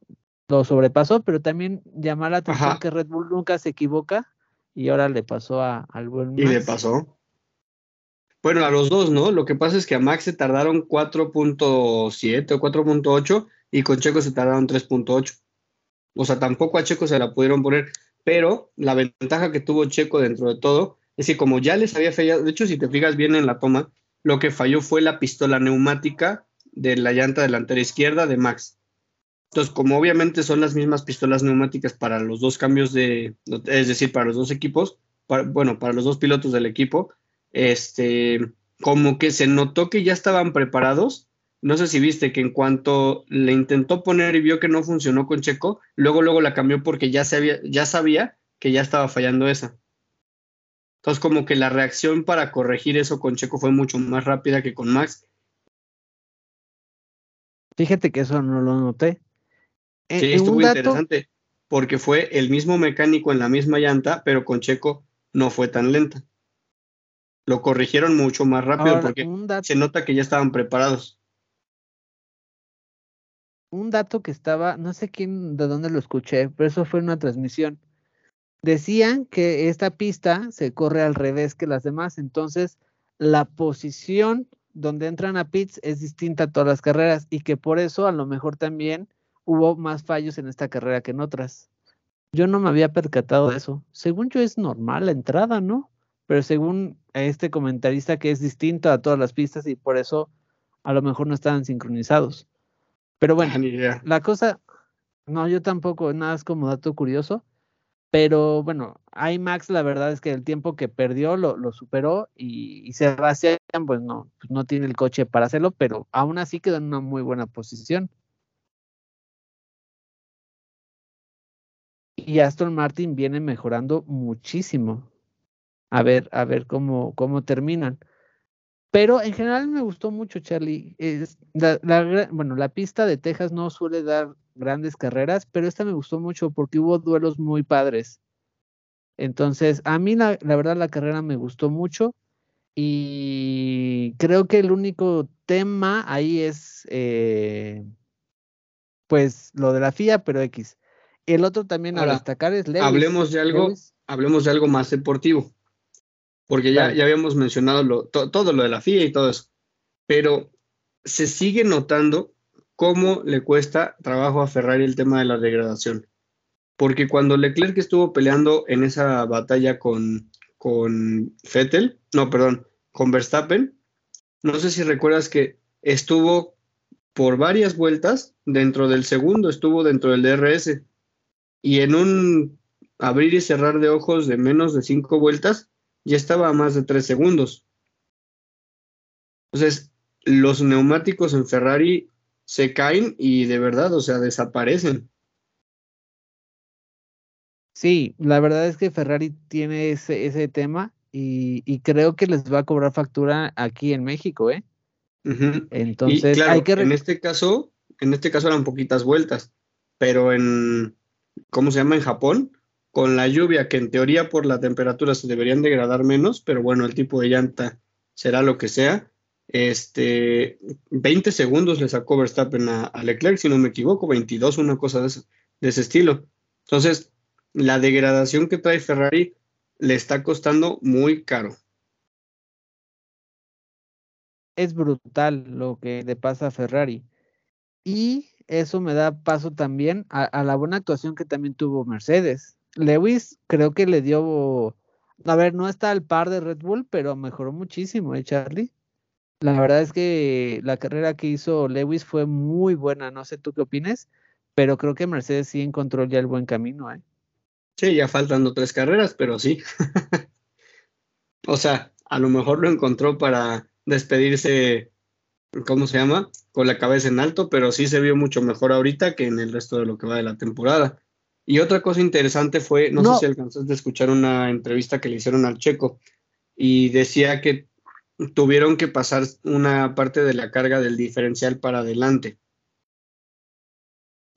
lo sobrepasó, pero también llamó la atención que Red Bull nunca se equivoca y ahora le pasó a, al buen Max. Y le pasó. Bueno, a los dos, ¿no? Lo que pasa es que a Max se tardaron 4.7 o 4.8 y con Checo se tardaron 3.8. O sea, tampoco a Checo se la pudieron poner, pero la ventaja que tuvo Checo dentro de todo es decir, como ya les había fallado, de hecho, si te fijas bien en la toma, lo que falló fue la pistola neumática de la llanta delantera izquierda de Max. Entonces, como obviamente son las mismas pistolas neumáticas para los dos cambios de, es decir, para los dos equipos, bueno, para los dos pilotos del equipo, este, como que se notó que ya estaban preparados. No sé si viste que en cuanto le intentó poner y vio que no funcionó con Checo, luego, luego la cambió porque ya, sabía, ya sabía que ya estaba fallando esa. Entonces, como que la reacción para corregir eso con Checo fue mucho más rápida que con Max. Fíjate que eso no lo noté. sí, estuvo interesante, porque fue el mismo mecánico en la misma llanta, pero con Checo no fue tan lenta. Lo corrigieron mucho más rápido porque se nota que ya estaban preparados. Un dato que estaba, no sé quién, de dónde lo escuché, pero eso fue una transmisión decían que esta pista se corre al revés que las demás, entonces la posición donde entran a pits es distinta a todas las carreras y que por eso a lo mejor también hubo más fallos en esta carrera que en otras. Yo no me había percatado de eso. Según yo es normal la entrada, ¿no? Pero según este comentarista que es distinto a todas las pistas y por eso a lo mejor no estaban sincronizados. Pero bueno, (laughs) la cosa, no, yo tampoco, nada es como dato curioso. Pero bueno, IMAX la verdad es que el tiempo que perdió lo, lo superó y, y, Sebastián pues no, pues no tiene el coche para hacerlo, pero aún así quedó en una muy buena posición. Y Aston Martin viene mejorando muchísimo. A ver, a ver cómo, cómo terminan. Pero en general me gustó mucho, Charlie. Es, la, bueno, la pista de Texas no suele dar grandes carreras, pero esta me gustó mucho porque hubo duelos muy padres. Entonces, a mí la, verdad la carrera me gustó mucho y creo que el único tema ahí es, eh, pues, lo de la FIA, pero X. El otro también a destacar es Lewis. Hablemos de algo, hablemos de algo más deportivo porque ya, ya habíamos mencionado todo lo de la FIA y todo eso, pero se sigue notando cómo le cuesta trabajo a Ferrari el tema de la degradación. Porque cuando Leclerc estuvo peleando en esa batalla con, con Vettel, no, perdón, con Verstappen, no sé si recuerdas que estuvo por varias vueltas dentro del segundo, estuvo dentro del DRS. Y en un abrir y cerrar de ojos de menos de cinco vueltas, ya estaba a más de tres segundos. Entonces, los neumáticos en Ferrari se caen y de verdad, o sea, desaparecen. Sí, la verdad es que Ferrari tiene ese, ese tema y, creo que les va a cobrar factura aquí en México, ¿eh? Entonces, hay que... en este caso, en este caso eran poquitas vueltas, pero en, ¿cómo se llama? En Japón, con la lluvia, que en teoría por la temperatura se deberían degradar menos, pero bueno, el tipo de llanta será lo que sea. Este, 20 segundos le sacó Verstappen a, Leclerc, si no me equivoco, 22, una cosa de ese, de ese estilo. Entonces, la degradación que trae Ferrari le está costando muy caro. Es brutal lo que le pasa a Ferrari. Y eso me da paso también a la buena actuación que también tuvo Mercedes. Lewis creo que le dio, a ver, no está al par de Red Bull, pero mejoró muchísimo, ¿eh, Charlie? La verdad es que la carrera que hizo Lewis fue muy buena, no sé tú qué opines, pero creo que Mercedes sí encontró ya el buen camino, ¿eh? Sí, ya faltando tres carreras, pero sí. (laughs) o sea, a lo mejor lo encontró para despedirse, ¿cómo se llama? Con la cabeza en alto, pero sí se vio mucho mejor ahorita que en el resto de lo que va de la temporada. Y otra cosa interesante fue, no, sé si alcanzaste a escuchar una entrevista que le hicieron al Checo y decía que tuvieron que pasar una parte de la carga del diferencial para adelante.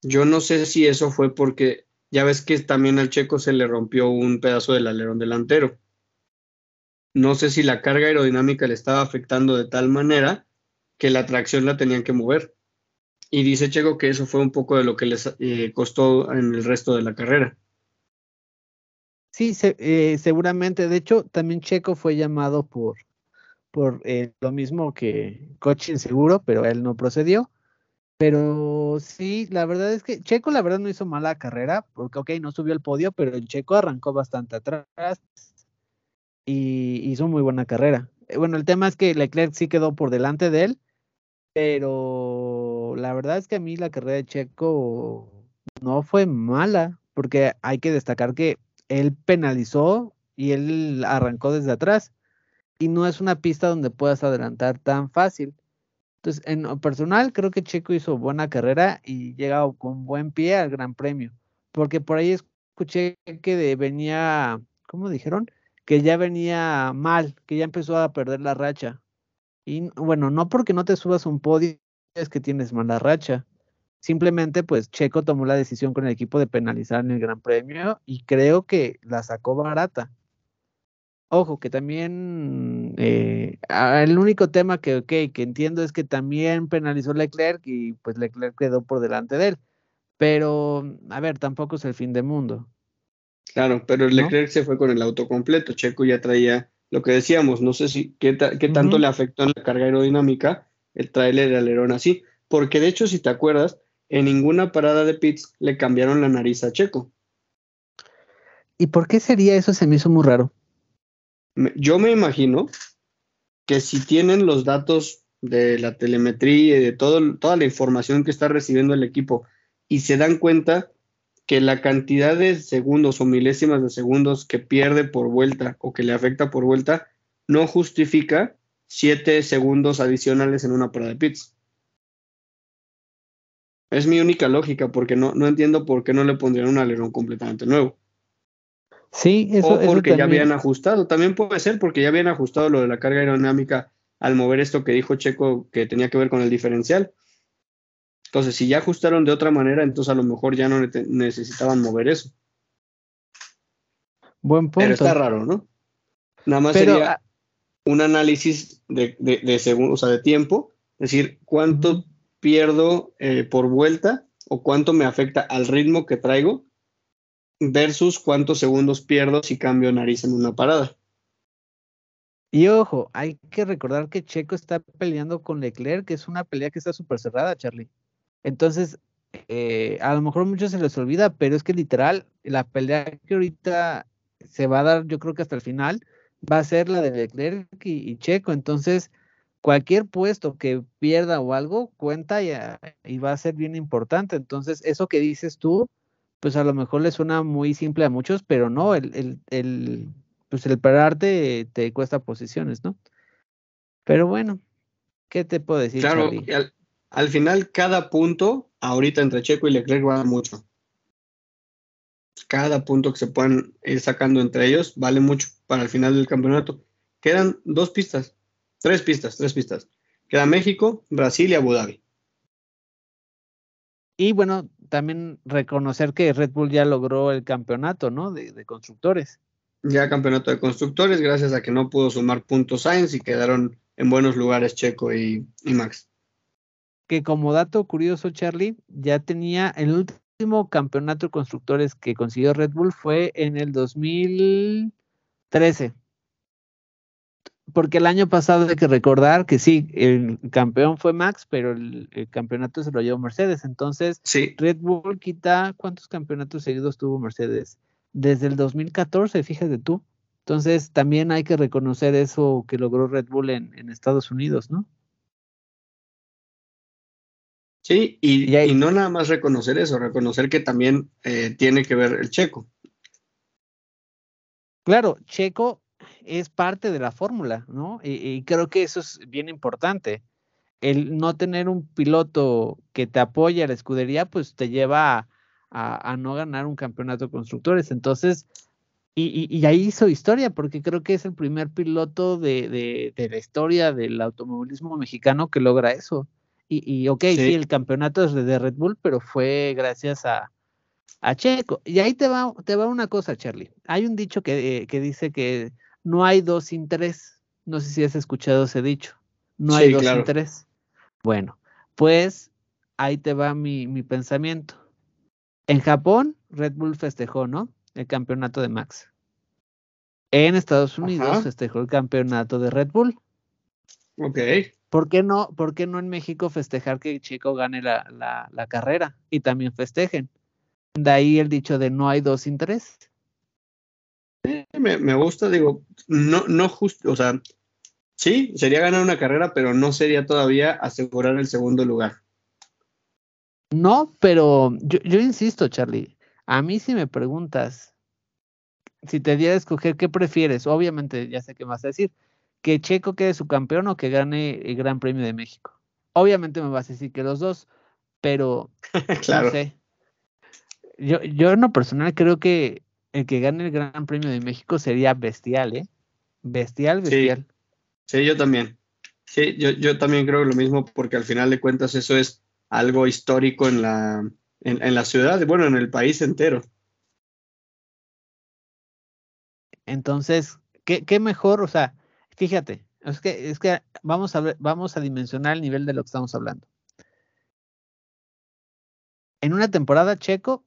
Yo no sé si eso fue porque ya ves que también al Checo se le rompió un pedazo del alerón delantero. No sé si la carga aerodinámica le estaba afectando de tal manera que la tracción la tenían que mover. Y dice Checo que eso fue un poco de lo que les eh, costó en el resto de la carrera. Sí, eh, seguramente. De hecho, también Checo fue llamado por, por eh, lo mismo que coche inseguro, pero él no procedió. Pero sí, la verdad es que Checo la verdad no hizo mala carrera, porque ok, no subió al podio, pero el Checo arrancó bastante atrás y hizo muy buena carrera. Bueno, el tema es que Leclerc sí quedó por delante de él, pero la verdad es que a mí la carrera de Checo no fue mala, porque hay que destacar que él penalizó y él arrancó desde atrás. Y no es una pista donde puedas adelantar tan fácil. Entonces, en lo personal, creo que Checo hizo buena carrera y llega con buen pie al Gran Premio. Porque por ahí escuché que venía, ¿cómo dijeron? Que ya venía mal, que ya empezó a perder la racha. Y bueno, no porque no te subas un podio es que tienes mala racha. Simplemente, pues Checo tomó la decisión con el equipo de penalizar en el Gran Premio y creo que la sacó barata. Ojo, que también eh, el único tema que, que entiendo es que también penalizó Leclerc y pues Leclerc quedó por delante de él. Pero, a ver, tampoco es el fin del mundo. Claro, pero Leclerc se fue con el auto completo. Checo ya traía lo que decíamos, no sé si qué, tanto le afectó en la carga aerodinámica el trailer de alerón así, porque de hecho, si te acuerdas, en ninguna parada de pits le cambiaron la nariz a Checo. ¿Y por qué sería eso? Se me hizo muy raro. Yo me imagino que si tienen los datos de la telemetría y de todo, toda la información que está recibiendo el equipo y se dan cuenta que la cantidad de segundos o milésimas de segundos que pierde por vuelta o que le afecta por vuelta no justifica siete segundos adicionales en una parada de pits. Es mi única lógica, porque no, no entiendo por qué no le pondrían un alerón completamente nuevo. Sí, eso O porque ya habían ajustado. También puede ser porque ya habían ajustado lo de la carga aerodinámica al mover esto que dijo Checo que tenía que ver con el diferencial. Entonces, si ya ajustaron de otra manera, entonces a lo mejor ya no necesitaban mover eso. Buen punto. Pero está raro, ¿no? Nada más sería un análisis de, de, de o sea, de tiempo, es decir, cuánto pierdo eh, por vuelta o cuánto me afecta al ritmo que traigo versus cuántos segundos pierdo si cambio nariz en una parada. Y ojo, hay que recordar que Checo está peleando con Leclerc, que es una pelea que está súper cerrada, Charlie. Entonces, eh, a lo mejor muchos se les olvida, pero es que literal, la pelea que ahorita se va a dar, yo creo que hasta el final, va a ser la de Leclerc y, Checo. Entonces, cualquier puesto que pierda o algo cuenta y, va a ser bien importante. Entonces, eso que dices tú, pues a lo mejor le suena muy simple a muchos, pero no, el, el, el pues el pararte te cuesta posiciones, ¿no? Pero bueno, ¿qué te puedo decir? Claro, al final cada punto, ahorita entre Checo y Leclerc va mucho. Cada punto que se puedan ir sacando entre ellos vale mucho para el final del campeonato. Quedan dos pistas, tres pistas, tres pistas. Queda México, Brasil y Abu Dhabi. Y bueno, también reconocer que Red Bull ya logró el campeonato, ¿no? De, constructores. Ya campeonato de constructores, gracias a que no pudo sumar puntos Sainz y quedaron en buenos lugares Checo y Max que como dato curioso, Charlie, ya tenía el último campeonato de constructores que consiguió Red Bull fue en el 2013. Porque el año pasado hay que recordar que sí, el campeón fue Max, pero el, campeonato se lo llevó Mercedes. Entonces, Red Bull quita, ¿cuántos campeonatos seguidos tuvo Mercedes? Desde el 2014, fíjate tú. Entonces, también hay que reconocer eso que logró Red Bull en Estados Unidos, ¿no? Sí, y, no nada más reconocer eso, reconocer que también eh, tiene que ver el checo. Claro, Checo es parte de la fórmula, ¿no? Y, creo que eso es bien importante. El no tener un piloto que te apoye a la escudería, pues te lleva a, no ganar un campeonato de constructores. Entonces, y, ahí hizo historia, porque creo que es el primer piloto de la historia del automovilismo mexicano que logra eso. Y, y ok, sí. el campeonato es de Red Bull, pero fue gracias a, a Checo. Y ahí te va, te va una cosa, Charlie. Hay un dicho que, eh, que dice que no hay dos sin tres. No sé si has escuchado ese dicho. No hay dos sin tres. Bueno, pues ahí te va mi, mi pensamiento. En Japón, Red Bull festejó, ¿no? El campeonato de Max. En Estados Unidos festejó el campeonato de Red Bull. Ok. ¿Por qué no, por qué no en México festejar que Chico gane la, la, carrera y también festejen? De ahí el dicho de no hay dos sin tres. me, me, gusta, digo, no, no justo, o sea, sí, sería ganar una carrera, pero no sería todavía asegurar el segundo lugar. No, pero yo, yo insisto, Charlie, a mí si me preguntas, si te diera a escoger qué prefieres, obviamente ya sé qué vas a decir, que Checo quede su campeón o que gane el Gran Premio de México. Obviamente me vas a decir que los dos, pero (laughs) no sé. Yo, yo en lo personal creo que el que gane el Gran Premio de México sería bestial, ¿eh? Bestial, bestial. Sí, yo también. Sí, yo, yo también creo lo mismo porque al final de cuentas eso es algo histórico en la, en, en la ciudad, bueno, en el país entero. Entonces, ¿qué, qué mejor? O sea, Fíjate, es que, es que vamos, a vamos a dimensionar el nivel de lo que estamos hablando. En una temporada, Checo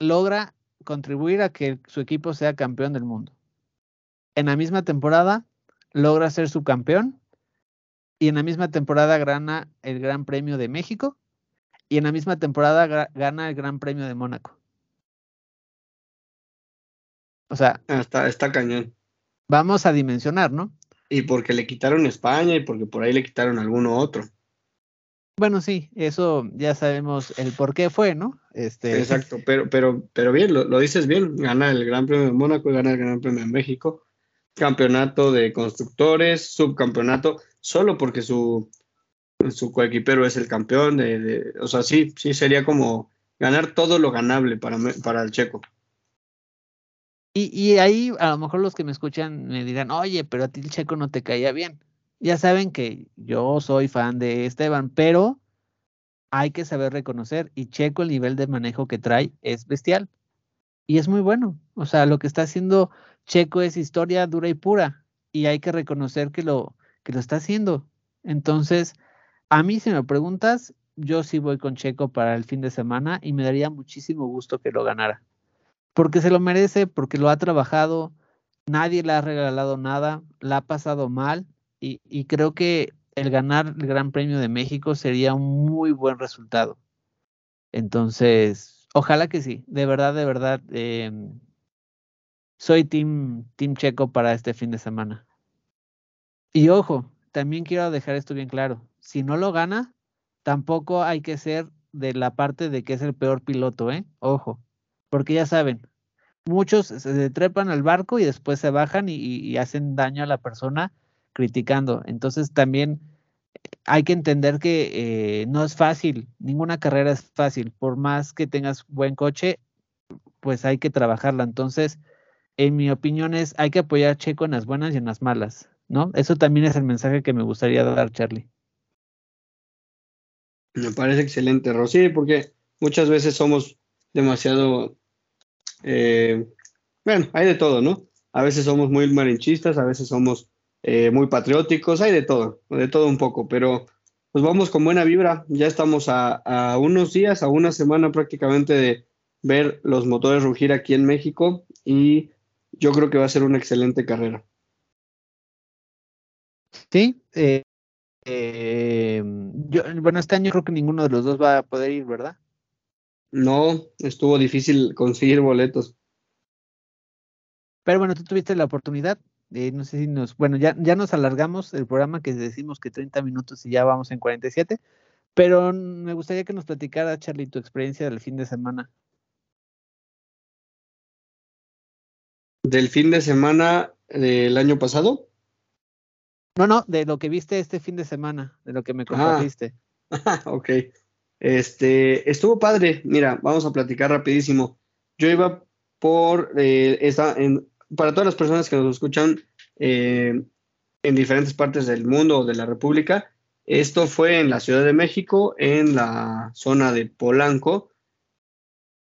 logra contribuir a que su equipo sea campeón del mundo. en la misma temporada logra ser subcampeón y en la misma temporada gana el Gran Premio de México y en la misma temporada gana el Gran Premio de Mónaco. O sea, ah, está, está cañón. Vamos a dimensionar, ¿no? Y porque le quitaron España y porque por ahí le quitaron alguno otro. Bueno, sí, eso ya sabemos el por qué fue, ¿no? Este... Exacto, pero, pero, pero bien, lo, dices bien, gana el Gran Premio de Mónaco y gana el Gran Premio de México, campeonato de constructores, subcampeonato, solo porque su, su coequipero es el campeón, de, o sea, sí, sí sería como ganar todo lo ganable para, para el checo. Y, ahí a lo mejor los que me escuchan me dirán, oye, pero a ti el checo no te caía bien. Ya saben que yo soy fan de Esteban, pero hay que saber reconocer y Checo el nivel de manejo que trae es bestial y es muy bueno. O sea, lo que está haciendo Checo es historia dura y pura y hay que reconocer que lo que lo está haciendo. Entonces, a mí si me preguntas, yo sí voy con Checo para el fin de semana y me daría muchísimo gusto que lo ganara porque se lo merece, porque lo ha trabajado, nadie le ha regalado nada, la ha pasado mal y, creo que el ganar el Gran Premio de México sería un muy buen resultado. Entonces, ojalá que sí, de verdad, de verdad, em, soy team, team Checo para este fin de semana. Y ojo, también quiero dejar esto bien claro, si no lo gana, tampoco hay que ser de la parte de que es el peor piloto, ¿eh? Ojo, porque ya saben, muchos se trepan al barco y después se bajan y, hacen daño a la persona criticando. Entonces también hay que entender que eh, no es fácil, ninguna carrera es fácil, por más que tengas buen coche, pues hay que trabajarla. Entonces, en mi opinión es, hay que apoyar a Checo en las buenas y en las malas, ¿no? Eso también es el mensaje que me gustaría dar, Charlie. Me parece excelente, Rosy, porque muchas veces somos demasiado eh, bueno, hay de todo, ¿no? A veces somos muy marinchistas, a veces somos eh, muy patrióticos, hay de todo, de todo un poco, pero pues vamos con buena vibra. Ya estamos a, unos días, a una semana prácticamente de ver los motores rugir aquí en México y yo creo que va a ser una excelente carrera. Sí, eh, yo, bueno, este año creo que ninguno de los dos va a poder ir, ¿verdad? No, estuvo difícil conseguir boletos. Pero bueno, tú tuviste la oportunidad. Eh, no sé si nos. Bueno, ya, ya nos alargamos el programa que decimos que 30 minutos y ya vamos en 47. Pero me gustaría que nos platicara, Charlie, tu experiencia del fin de semana. ¿Del fin de semana del año pasado? No, no, de lo que viste este fin de semana, de lo que me ah. compartiste. (laughs) ok. Este, estuvo padre. Mira, vamos a platicar rapidísimo. Yo iba por, eh, esta, en, para todas las personas que nos escuchan eh, en diferentes partes del mundo o de la República, esto fue en la Ciudad de México, en la zona de Polanco.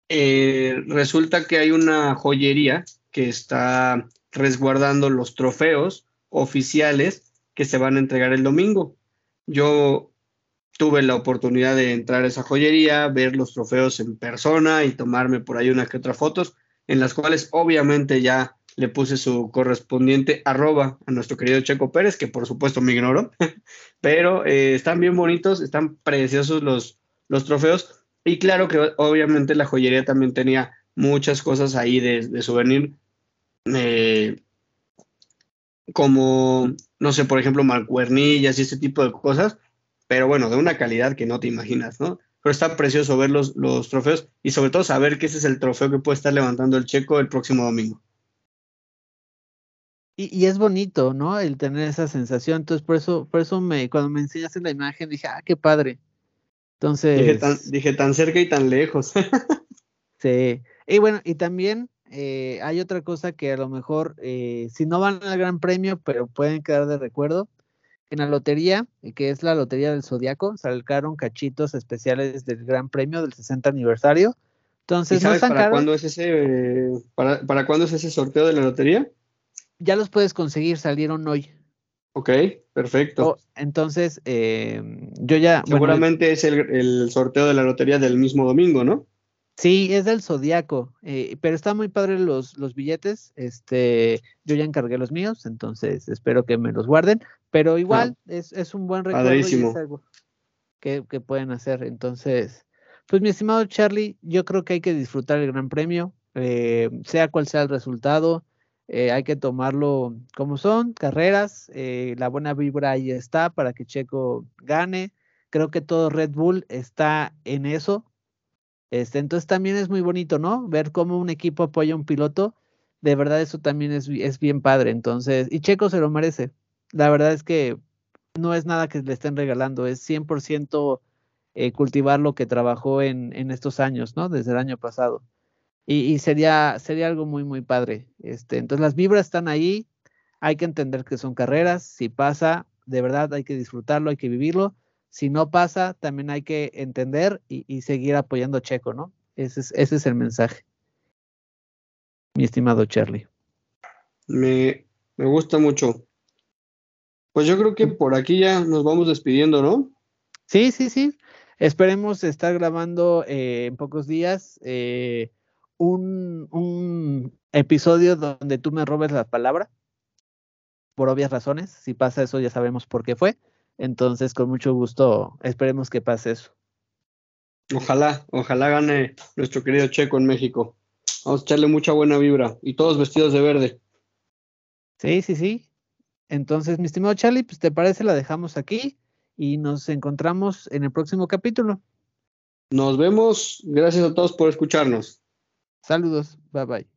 Eh, resulta que hay una joyería que está resguardando los trofeos oficiales que se van a entregar el domingo. Yo tuve la oportunidad de entrar a esa joyería, ver los trofeos en persona y tomarme por ahí una que otra fotos, en las cuales obviamente ya le puse su correspondiente arroba a nuestro querido Checo Pérez, que por supuesto me ignoró, (laughs) pero eh, están bien bonitos, están preciosos los, los trofeos y claro que obviamente la joyería también tenía muchas cosas ahí de, souvenir, eh, como, no sé, por ejemplo, malcuernillas y ese tipo de cosas, pero bueno, de una calidad que no te imaginas, ¿no? Pero está precioso ver los, los trofeos y sobre todo saber que ese es el trofeo que puede estar levantando el checo el próximo domingo. Y, es bonito, ¿no? El tener esa sensación. Entonces, por eso, por eso me, cuando me enseñaste la imagen, dije, ah, qué padre. Entonces. Dije tan, dije tan cerca y tan lejos. (laughs) sí. Y bueno, y también eh, hay otra cosa que a lo mejor, eh, si no van al Gran Premio, pero pueden quedar de recuerdo, en la lotería, que es la Lotería del Zodiaco, sacaron cachitos especiales del Gran Premio del 60 aniversario. Entonces, sabes para cuándo es ese para, cuándo es ese sorteo de la lotería? Ya los puedes conseguir, salieron hoy. Ok, perfecto. Oh, entonces, eh, yo ya. Seguramente es el, sorteo de la lotería del mismo domingo, ¿no? Sí, es del Zodíaco, eh, pero está muy padre los, los billetes. Este, yo ya encargué los míos, entonces espero que me los guarden. Pero igual es, es, un buen recuerdo y es algo que, que, pueden hacer. Entonces, pues mi estimado Charlie, yo creo que hay que disfrutar el Gran Premio, eh, sea cual sea el resultado. Eh, hay que tomarlo como son, carreras, la buena vibra ahí está para que Checo gane. Creo que todo Red Bull está en eso, este, entonces también es muy bonito, ¿no? Ver cómo un equipo apoya a un piloto. De verdad, eso también es, es bien padre. Entonces, y Checo se lo merece. La verdad es que no es nada que le estén regalando, es 100% eh, cultivar lo que trabajó en, en, estos años, ¿no? Desde el año pasado. Y, y, sería, sería algo muy, muy padre. Este, entonces, las vibras están ahí. Hay que entender que son carreras. Si pasa, de verdad hay que disfrutarlo, hay que vivirlo si no pasa, también hay que entender y, seguir apoyando a Checo, ¿no? Ese es, ese es el mensaje. Mi estimado Charlie. Me, me gusta mucho. Pues yo creo que por aquí ya nos vamos despidiendo, ¿no? Sí, sí, sí. Esperemos estar grabando eh, en pocos días eh, un, un, episodio donde tú me robes la palabra, por obvias razones. Si pasa eso, ya sabemos por qué fue. Entonces, con mucho gusto, esperemos que pase eso. Ojalá, ojalá gane nuestro querido Checo en México. Vamos a echarle mucha buena vibra y todos vestidos de verde. Sí, sí, sí. Entonces, mi estimado Charlie, pues te parece, la dejamos aquí y nos encontramos en el próximo capítulo. Nos vemos. Gracias a todos por escucharnos. Saludos. Bye bye.